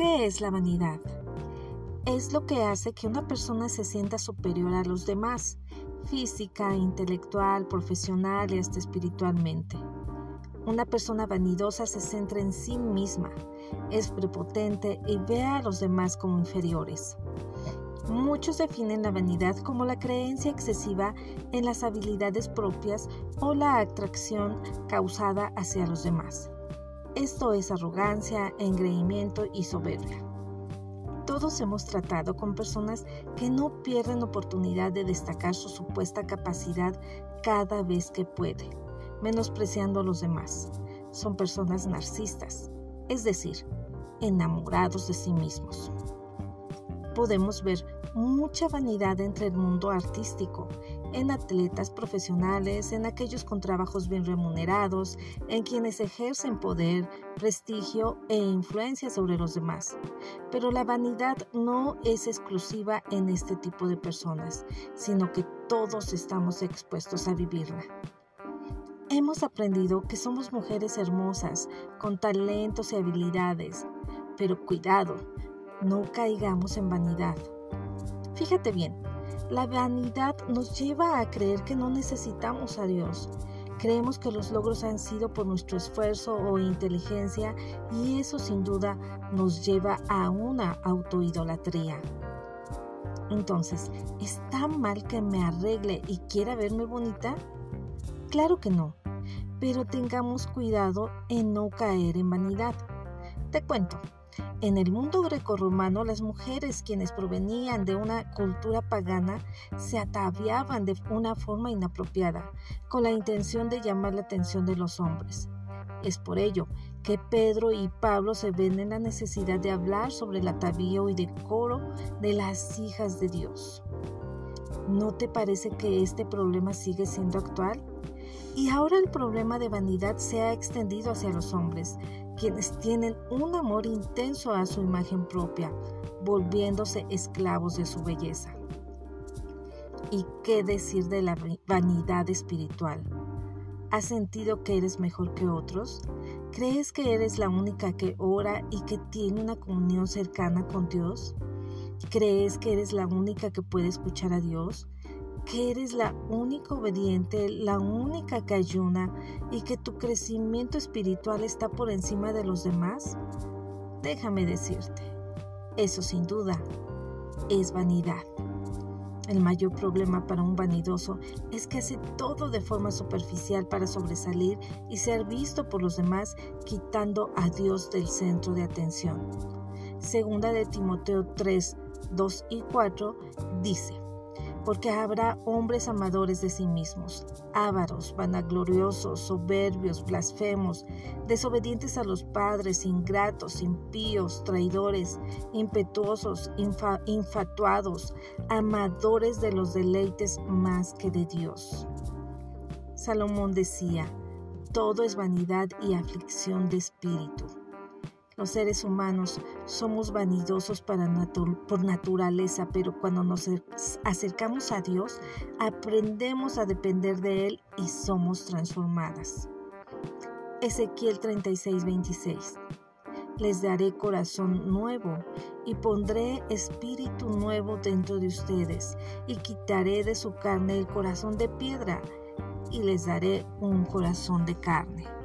es la vanidad? Es lo que hace que una persona se sienta superior a los demás, física, intelectual, profesional y hasta espiritualmente. Una persona vanidosa se centra en sí misma, es prepotente y ve a los demás como inferiores. Muchos definen la vanidad como la creencia excesiva en las habilidades propias o la atracción causada hacia los demás. Esto es arrogancia, engreimiento y soberbia. Todos hemos tratado con personas que no pierden oportunidad de destacar su supuesta capacidad cada vez que puede, menospreciando a los demás. Son personas narcistas, es decir, enamorados de sí mismos podemos ver mucha vanidad entre el mundo artístico, en atletas profesionales, en aquellos con trabajos bien remunerados, en quienes ejercen poder, prestigio e influencia sobre los demás. Pero la vanidad no es exclusiva en este tipo de personas, sino que todos estamos expuestos a vivirla. Hemos aprendido que somos mujeres hermosas, con talentos y habilidades, pero cuidado, no caigamos en vanidad. Fíjate bien, la vanidad nos lleva a creer que no necesitamos a Dios. Creemos que los logros han sido por nuestro esfuerzo o inteligencia y eso sin duda nos lleva a una autoidolatría. Entonces, ¿está mal que me arregle y quiera verme bonita? Claro que no, pero tengamos cuidado en no caer en vanidad. Te cuento, en el mundo grecorromano, las mujeres quienes provenían de una cultura pagana se ataviaban de una forma inapropiada, con la intención de llamar la atención de los hombres. Es por ello que Pedro y Pablo se ven en la necesidad de hablar sobre el atavío y decoro de las hijas de Dios. ¿No te parece que este problema sigue siendo actual? Y ahora el problema de vanidad se ha extendido hacia los hombres, quienes tienen un amor intenso a su imagen propia, volviéndose esclavos de su belleza. ¿Y qué decir de la vanidad espiritual? ¿Has sentido que eres mejor que otros? ¿Crees que eres la única que ora y que tiene una comunión cercana con Dios? ¿Crees que eres la única que puede escuchar a Dios? Que eres la única obediente, la única que ayuna y que tu crecimiento espiritual está por encima de los demás? Déjame decirte, eso sin duda es vanidad. El mayor problema para un vanidoso es que hace todo de forma superficial para sobresalir y ser visto por los demás, quitando a Dios del centro de atención. Segunda de Timoteo 3, 2 y 4 dice, porque habrá hombres amadores de sí mismos, ávaros, vanagloriosos, soberbios, blasfemos, desobedientes a los padres, ingratos, impíos, traidores, impetuosos, infatuados, amadores de los deleites más que de Dios. Salomón decía, todo es vanidad y aflicción de espíritu. Los seres humanos somos vanidosos por naturaleza, pero cuando nos acercamos a Dios, aprendemos a depender de Él y somos transformadas. Ezequiel 36, 26. Les daré corazón nuevo y pondré espíritu nuevo dentro de ustedes y quitaré de su carne el corazón de piedra y les daré un corazón de carne.